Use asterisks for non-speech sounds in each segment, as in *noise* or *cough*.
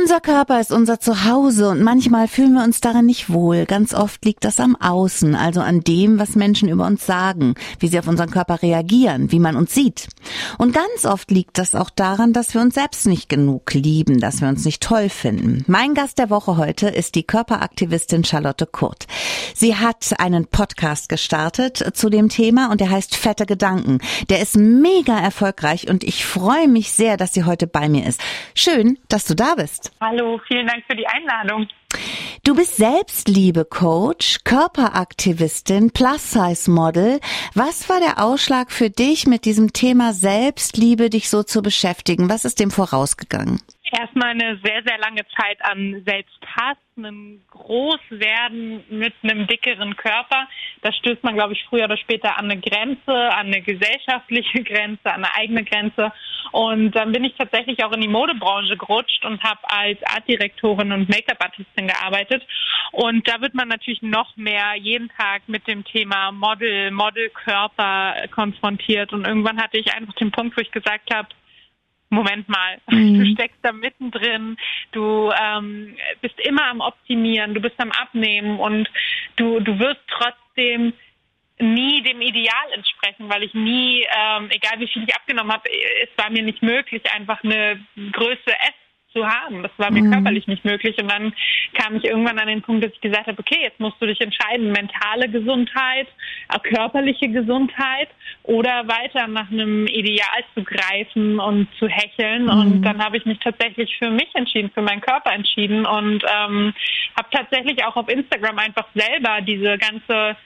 Unser Körper ist unser Zuhause und manchmal fühlen wir uns darin nicht wohl. Ganz oft liegt das am Außen, also an dem, was Menschen über uns sagen, wie sie auf unseren Körper reagieren, wie man uns sieht. Und ganz oft liegt das auch daran, dass wir uns selbst nicht genug lieben, dass wir uns nicht toll finden. Mein Gast der Woche heute ist die Körperaktivistin Charlotte Kurt. Sie hat einen Podcast gestartet zu dem Thema und der heißt Fette Gedanken. Der ist mega erfolgreich und ich freue mich sehr, dass sie heute bei mir ist. Schön, dass du da bist. Hallo, vielen Dank für die Einladung. Du bist Selbstliebe-Coach, Körperaktivistin, Plus-Size-Model. Was war der Ausschlag für dich, mit diesem Thema Selbstliebe dich so zu beschäftigen? Was ist dem vorausgegangen? erstmal eine sehr, sehr lange Zeit an Selbsthass, einem Großwerden mit einem dickeren Körper. Da stößt man, glaube ich, früher oder später an eine Grenze, an eine gesellschaftliche *laughs* Grenze, an eine eigene Grenze. Und dann bin ich tatsächlich auch in die Modebranche gerutscht und habe als Artdirektorin und Make-up-Artistin gearbeitet. Und da wird man natürlich noch mehr jeden Tag mit dem Thema Model, Modelkörper konfrontiert. Und irgendwann hatte ich einfach den Punkt, wo ich gesagt habe, Moment mal, *laughs* mhm. du steckst da mittendrin, du ähm, bist immer am Optimieren, du bist am Abnehmen und du, du wirst trotzdem nie dem Ideal entsprechen, weil ich nie, ähm, egal wie viel ich abgenommen habe, es war mir nicht möglich, einfach eine Größe S zu haben. Das war mir mhm. körperlich nicht möglich. Und dann kam ich irgendwann an den Punkt, dass ich gesagt habe, okay, jetzt musst du dich entscheiden, mentale Gesundheit, auch körperliche Gesundheit oder weiter nach einem Ideal zu greifen und zu hecheln. Mhm. Und dann habe ich mich tatsächlich für mich entschieden, für meinen Körper entschieden und ähm, habe tatsächlich auch auf Instagram einfach selber diese ganze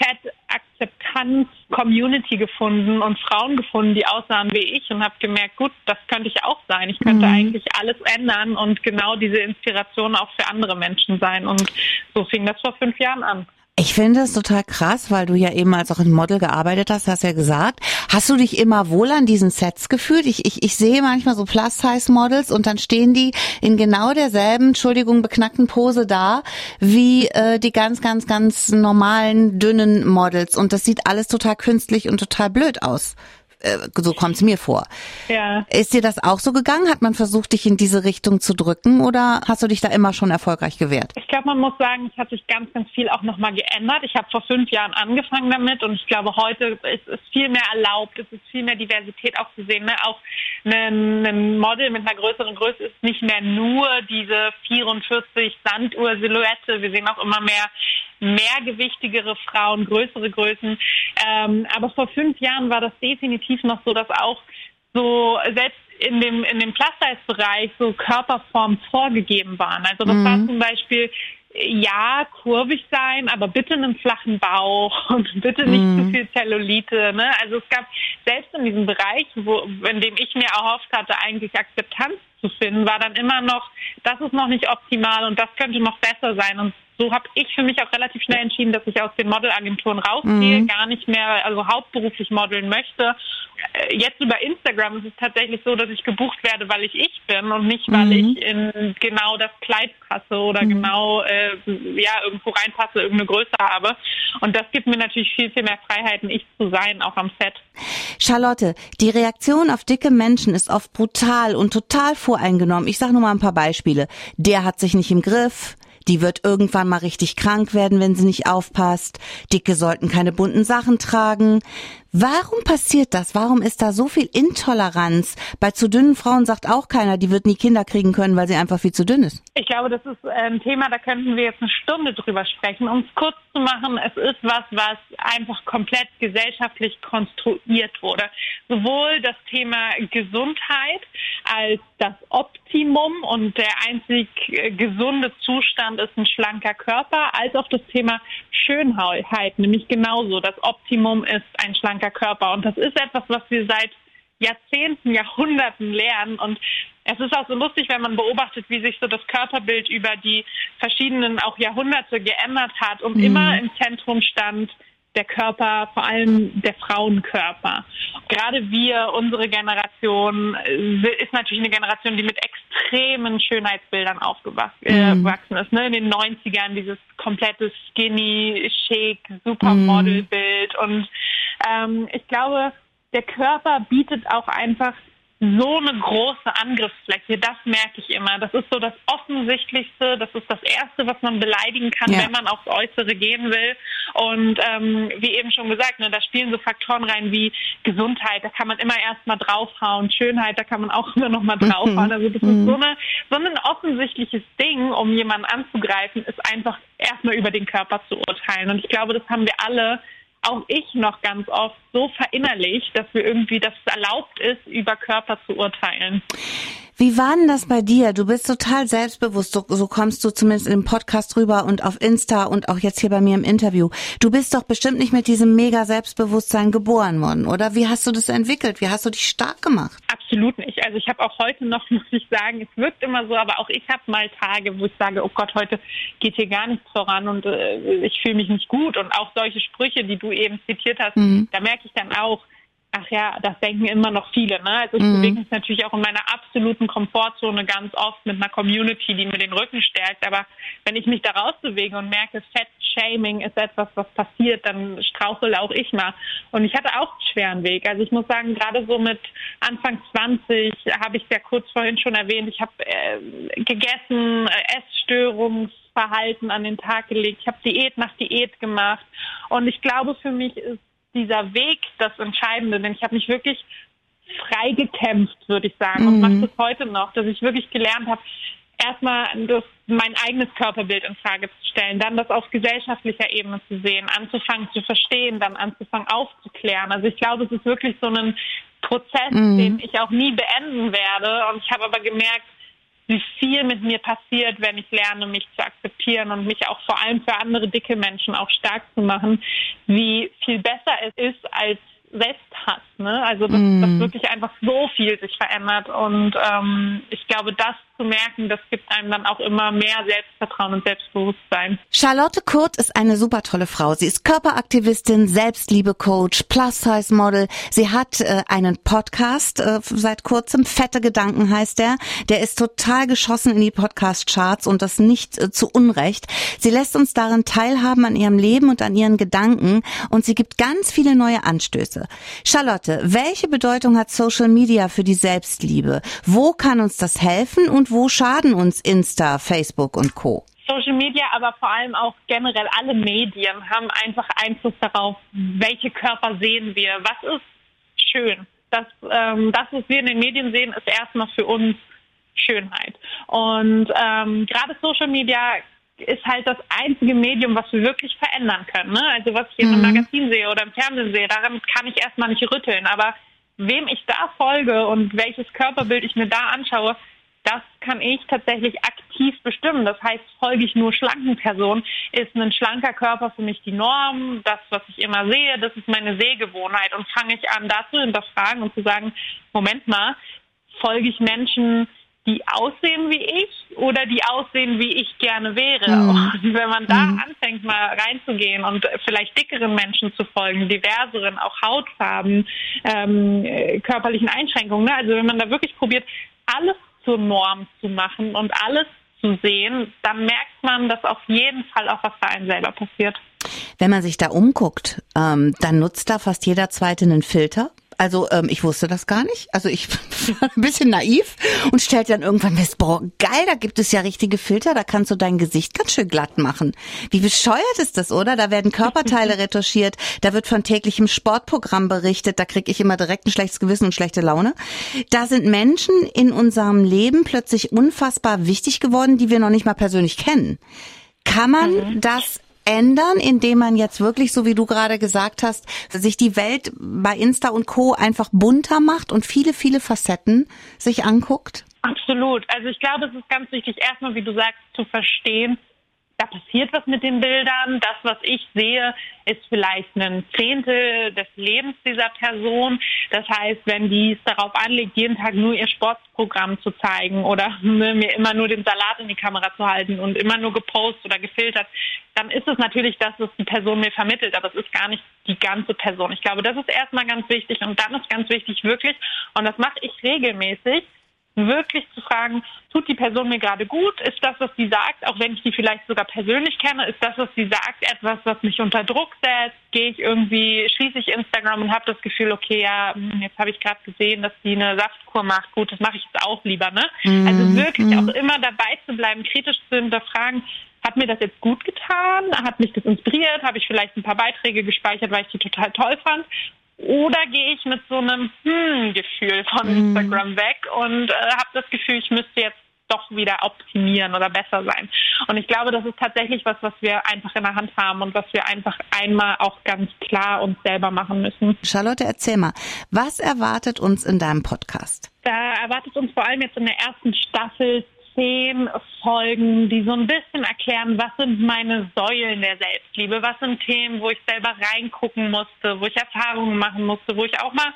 Fat-Akzeptanz-Community gefunden und Frauen gefunden, die aussahen wie ich und habe gemerkt, gut, das könnte ich auch sein. Ich könnte mhm. eigentlich alles ändern und genau diese Inspiration auch für andere Menschen sein. Und so fing das vor fünf Jahren an. Ich finde es total krass, weil du ja eben als auch ein Model gearbeitet hast, hast ja gesagt. Hast du dich immer wohl an diesen Sets gefühlt? Ich, ich, ich sehe manchmal so Plus-Size-Models und dann stehen die in genau derselben, Entschuldigung, beknackten Pose da, wie äh, die ganz, ganz, ganz normalen, dünnen Models. Und das sieht alles total künstlich und total blöd aus. Äh, so kommt es mir vor. Ja. Ist dir das auch so gegangen? Hat man versucht, dich in diese Richtung zu drücken oder hast du dich da immer schon erfolgreich gewehrt? Ich glaube, man muss sagen, es hat sich ganz, ganz viel auch nochmal geändert. Ich habe vor fünf Jahren angefangen damit und ich glaube, heute ist es viel mehr erlaubt, es ist viel mehr Diversität auch zu sehen. Ne? Auch ein, ein Model mit einer größeren Größe ist nicht mehr nur diese 44 Sanduhr-Silhouette. Wir sehen auch immer mehr mehrgewichtigere Frauen, größere Größen. Ähm, aber vor fünf Jahren war das definitiv noch so, dass auch so selbst in dem in dem Plus-Size-Bereich so Körperformen vorgegeben waren. Also das mhm. war zum Beispiel ja, kurvig sein, aber bitte einen flachen Bauch *laughs* und bitte nicht mm. zu viel Zellulite. Ne? Also es gab selbst in diesem Bereich, wo, in dem ich mir erhofft hatte, eigentlich Akzeptanz zu finden, war dann immer noch, das ist noch nicht optimal und das könnte noch besser sein. Und so habe ich für mich auch relativ schnell entschieden, dass ich aus den Modelagenturen rausgehe, mhm. gar nicht mehr also hauptberuflich modeln möchte. Äh, jetzt über Instagram ist es tatsächlich so, dass ich gebucht werde, weil ich ich bin und nicht, weil mhm. ich in genau das Kleid passe oder mhm. genau äh, ja irgendwo reinpasse, irgendeine Größe habe. Und das gibt mir natürlich viel, viel mehr Freiheiten, ich zu sein, auch am Set. Charlotte, die Reaktion auf dicke Menschen ist oft brutal und total voreingenommen. Ich sage nur mal ein paar Beispiele. Der hat sich nicht im Griff die wird irgendwann mal richtig krank werden, wenn sie nicht aufpasst. Dicke sollten keine bunten Sachen tragen. Warum passiert das? Warum ist da so viel Intoleranz? Bei zu dünnen Frauen sagt auch keiner, die wird nie Kinder kriegen können, weil sie einfach viel zu dünn ist. Ich glaube, das ist ein Thema, da könnten wir jetzt eine Stunde drüber sprechen. Um es kurz zu machen, es ist was, was einfach komplett gesellschaftlich konstruiert wurde. Sowohl das Thema Gesundheit als das Optimum und der einzig äh, gesunde Zustand ist ein schlanker Körper, als auch das Thema Schönheit, nämlich genauso. Das Optimum ist ein schlanker kranker Körper. Und das ist etwas, was wir seit Jahrzehnten, Jahrhunderten lernen. Und es ist auch so lustig, wenn man beobachtet, wie sich so das Körperbild über die verschiedenen auch Jahrhunderte geändert hat und mhm. immer im Zentrum stand der Körper, vor allem der Frauenkörper. Gerade wir, unsere Generation, äh, ist natürlich eine Generation, die mit extremen Schönheitsbildern aufgewachsen mhm. ist. Ne? In den 90ern dieses komplette skinny, chic, Supermodelbild. Mhm. Und ähm, ich glaube, der Körper bietet auch einfach so eine große Angriffsfläche. Das merke ich immer. Das ist so das Offensichtlichste. Das ist das Erste, was man beleidigen kann, ja. wenn man aufs Äußere gehen will. Und ähm, wie eben schon gesagt, ne, da spielen so Faktoren rein wie Gesundheit. Da kann man immer erst mal draufhauen. Schönheit, da kann man auch immer noch mal draufhauen. Also das ist so, eine, so ein offensichtliches Ding, um jemanden anzugreifen, ist einfach erstmal über den Körper zu urteilen. Und ich glaube, das haben wir alle auch ich noch ganz oft so verinnerlicht, dass wir irgendwie, dass es erlaubt ist, über Körper zu urteilen. Wie war denn das bei dir? Du bist total selbstbewusst, so, so kommst du zumindest im Podcast rüber und auf Insta und auch jetzt hier bei mir im Interview. Du bist doch bestimmt nicht mit diesem mega Selbstbewusstsein geboren worden, oder? Wie hast du das entwickelt? Wie hast du dich stark gemacht? Absolut nicht. Also ich habe auch heute noch, *laughs* muss ich sagen, es wirkt immer so, aber auch ich habe mal Tage, wo ich sage, oh Gott, heute geht hier gar nichts voran und äh, ich fühle mich nicht gut. Und auch solche Sprüche, die du eben zitiert hast, mhm. da merke ich dann auch, Ach ja, das denken immer noch viele. Ne? Also ich mhm. bewege mich natürlich auch in meiner absoluten Komfortzone ganz oft mit einer Community, die mir den Rücken stärkt. Aber wenn ich mich da rausbewege und merke, Fett-Shaming ist etwas, was passiert, dann strauchel auch ich mal. Und ich hatte auch einen schweren Weg. Also ich muss sagen, gerade so mit Anfang 20 habe ich ja kurz vorhin schon erwähnt, ich habe äh, gegessen, äh, Essstörungsverhalten an den Tag gelegt. Ich habe Diät nach Diät gemacht. Und ich glaube, für mich ist dieser Weg das Entscheidende, denn ich habe mich wirklich frei gekämpft, würde ich sagen, und mache mhm. das heute noch, dass ich wirklich gelernt habe, erstmal das, mein eigenes Körperbild in Frage zu stellen, dann das auf gesellschaftlicher Ebene zu sehen, anzufangen zu verstehen, dann anzufangen aufzuklären. Also ich glaube, es ist wirklich so ein Prozess, mhm. den ich auch nie beenden werde. Und ich habe aber gemerkt, wie viel mit mir passiert, wenn ich lerne, mich zu akzeptieren und mich auch vor allem für andere dicke Menschen auch stark zu machen, wie viel besser es ist als Selbsthass. Ne? Also dass, mm. dass wirklich einfach so viel sich verändert und ähm, ich glaube, das zu merken, das gibt einem dann auch immer mehr Selbstvertrauen und Selbstbewusstsein. Charlotte Kurt ist eine super tolle Frau. Sie ist Körperaktivistin, Selbstliebe-Coach, Plus-Size-Model. Sie hat äh, einen Podcast äh, seit kurzem, Fette Gedanken heißt der. Der ist total geschossen in die Podcast-Charts und das nicht äh, zu Unrecht. Sie lässt uns darin teilhaben an ihrem Leben und an ihren Gedanken und sie gibt ganz viele neue Anstöße. Charlotte, welche Bedeutung hat Social Media für die Selbstliebe? Wo kann uns das helfen und wo schaden uns Insta, Facebook und Co? Social Media, aber vor allem auch generell alle Medien haben einfach Einfluss darauf, welche Körper sehen wir. Was ist schön? Das, ähm, das was wir in den Medien sehen, ist erstmal für uns Schönheit. Und ähm, gerade Social Media ist halt das einzige Medium, was wir wirklich verändern können. Ne? Also was ich in einem mhm. Magazin sehe oder im Fernsehen sehe, daran kann ich erstmal nicht rütteln. Aber wem ich da folge und welches Körperbild ich mir da anschaue, das kann ich tatsächlich aktiv bestimmen. Das heißt, folge ich nur schlanken Personen, ist ein schlanker Körper für mich die Norm, das, was ich immer sehe, das ist meine Sehgewohnheit. Und fange ich an, das zu hinterfragen und zu sagen, Moment mal, folge ich Menschen, die aussehen wie ich oder die aussehen, wie ich gerne wäre. Mhm. Und wenn man da mhm. anfängt, mal reinzugehen und vielleicht dickeren Menschen zu folgen, diverseren, auch Hautfarben, ähm, körperlichen Einschränkungen, ne? also wenn man da wirklich probiert, alles zur Norm zu machen und alles zu sehen, dann merkt man, dass auf jeden Fall auch was bei einem selber passiert. Wenn man sich da umguckt, ähm, dann nutzt da fast jeder Zweite einen Filter. Also ähm, ich wusste das gar nicht. Also ich *laughs* war ein bisschen naiv und stellte dann irgendwann fest, boah, geil, da gibt es ja richtige Filter, da kannst du dein Gesicht ganz schön glatt machen. Wie bescheuert ist das, oder? Da werden Körperteile *laughs* retuschiert, da wird von täglichem Sportprogramm berichtet, da kriege ich immer direkt ein schlechtes Gewissen und schlechte Laune. Da sind Menschen in unserem Leben plötzlich unfassbar wichtig geworden, die wir noch nicht mal persönlich kennen. Kann man mhm. das ändern, indem man jetzt wirklich, so wie du gerade gesagt hast, sich die Welt bei Insta und Co. einfach bunter macht und viele, viele Facetten sich anguckt? Absolut. Also ich glaube, es ist ganz wichtig, erstmal, wie du sagst, zu verstehen, da passiert was mit den Bildern. Das, was ich sehe, ist vielleicht ein Zehntel des Lebens dieser Person. Das heißt, wenn die es darauf anlegt, jeden Tag nur ihr Sportprogramm zu zeigen oder *laughs* mir immer nur den Salat in die Kamera zu halten und immer nur gepostet oder gefiltert, dann ist es natürlich das, was die Person mir vermittelt, aber es ist gar nicht die ganze Person. Ich glaube, das ist erstmal ganz wichtig und dann ist ganz wichtig wirklich, und das mache ich regelmäßig, wirklich zu fragen, tut die Person mir gerade gut? Ist das, was sie sagt, auch wenn ich die vielleicht sogar persönlich kenne, ist das, was sie sagt, etwas, was mich unter Druck setzt? Gehe ich irgendwie, schließe ich Instagram und habe das Gefühl, okay, ja, hm, jetzt habe ich gerade gesehen, dass die eine Saftkur macht. Gut, das mache ich jetzt auch lieber, ne? Mhm. Also wirklich mhm. auch immer dabei zu bleiben, kritisch zu hinterfragen, hat mir das jetzt gut getan? Hat mich das inspiriert? Habe ich vielleicht ein paar Beiträge gespeichert, weil ich die total toll fand? Oder gehe ich mit so einem Hm-Gefühl von mhm. Instagram weg und äh, habe das Gefühl, ich müsste jetzt doch wieder optimieren oder besser sein. Und ich glaube, das ist tatsächlich was, was wir einfach in der Hand haben und was wir einfach einmal auch ganz klar uns selber machen müssen. Charlotte, erzähl mal, was erwartet uns in deinem Podcast? Da erwartet uns vor allem jetzt in der ersten Staffel zehn Folgen, die so ein bisschen erklären, was sind meine Säulen der Selbstliebe, was sind Themen, wo ich selber reingucken musste, wo ich Erfahrungen machen musste, wo ich auch mal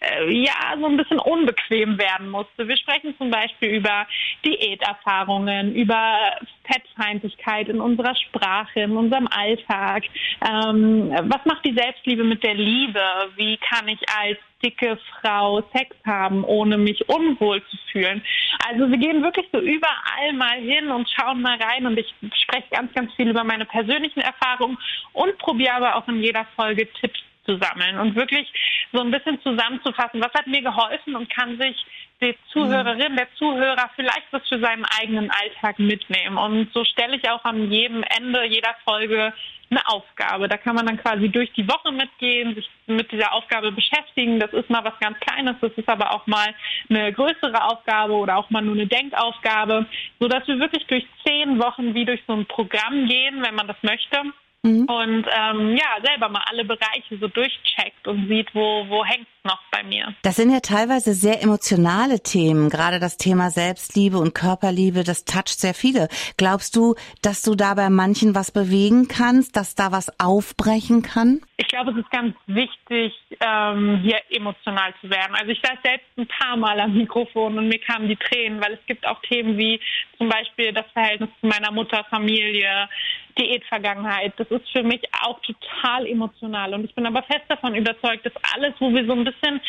ja, so ein bisschen unbequem werden musste. Wir sprechen zum Beispiel über Diäterfahrungen, über Fettfeindlichkeit in unserer Sprache, in unserem Alltag. Ähm, was macht die Selbstliebe mit der Liebe? Wie kann ich als dicke Frau Sex haben, ohne mich unwohl zu fühlen? Also wir gehen wirklich so überall mal hin und schauen mal rein und ich spreche ganz, ganz viel über meine persönlichen Erfahrungen und probiere aber auch in jeder Folge Tipps zu sammeln und wirklich so ein bisschen zusammenzufassen, was hat mir geholfen und kann sich die Zuhörerin, der Zuhörer vielleicht was für seinen eigenen Alltag mitnehmen. Und so stelle ich auch an jedem Ende jeder Folge eine Aufgabe. Da kann man dann quasi durch die Woche mitgehen, sich mit dieser Aufgabe beschäftigen. Das ist mal was ganz Kleines, das ist aber auch mal eine größere Aufgabe oder auch mal nur eine Denkaufgabe, sodass wir wirklich durch zehn Wochen wie durch so ein Programm gehen, wenn man das möchte Mhm. Und ähm, ja, selber mal alle Bereiche so durchcheckt und sieht, wo, wo hängt noch bei mir. Das sind ja teilweise sehr emotionale Themen. Gerade das Thema Selbstliebe und Körperliebe, das toucht sehr viele. Glaubst du, dass du da bei manchen was bewegen kannst, dass da was aufbrechen kann? Ich glaube, es ist ganz wichtig, ähm, hier emotional zu werden. Also ich saß selbst ein paar Mal am Mikrofon und mir kamen die Tränen, weil es gibt auch Themen wie zum Beispiel das Verhältnis zu meiner Mutter, Familie, Diätvergangenheit. Das ist für mich auch total emotional. Und ich bin aber fest davon überzeugt, dass alles, wo wir so ein bisschen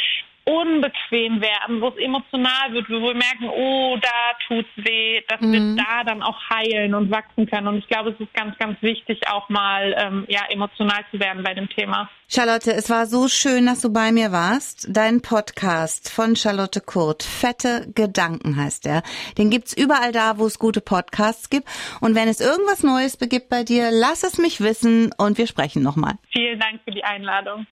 unbequem werden, wo es emotional wird, wo wir merken, oh, da tut's weh, dass mhm. wir da dann auch heilen und wachsen können. Und ich glaube, es ist ganz, ganz wichtig, auch mal ähm, ja emotional zu werden bei dem Thema. Charlotte, es war so schön, dass du bei mir warst. Dein Podcast von Charlotte Kurt, Fette Gedanken heißt er. Den gibt's überall da, wo es gute Podcasts gibt. Und wenn es irgendwas Neues begibt bei dir, lass es mich wissen und wir sprechen nochmal. Vielen Dank für die Einladung.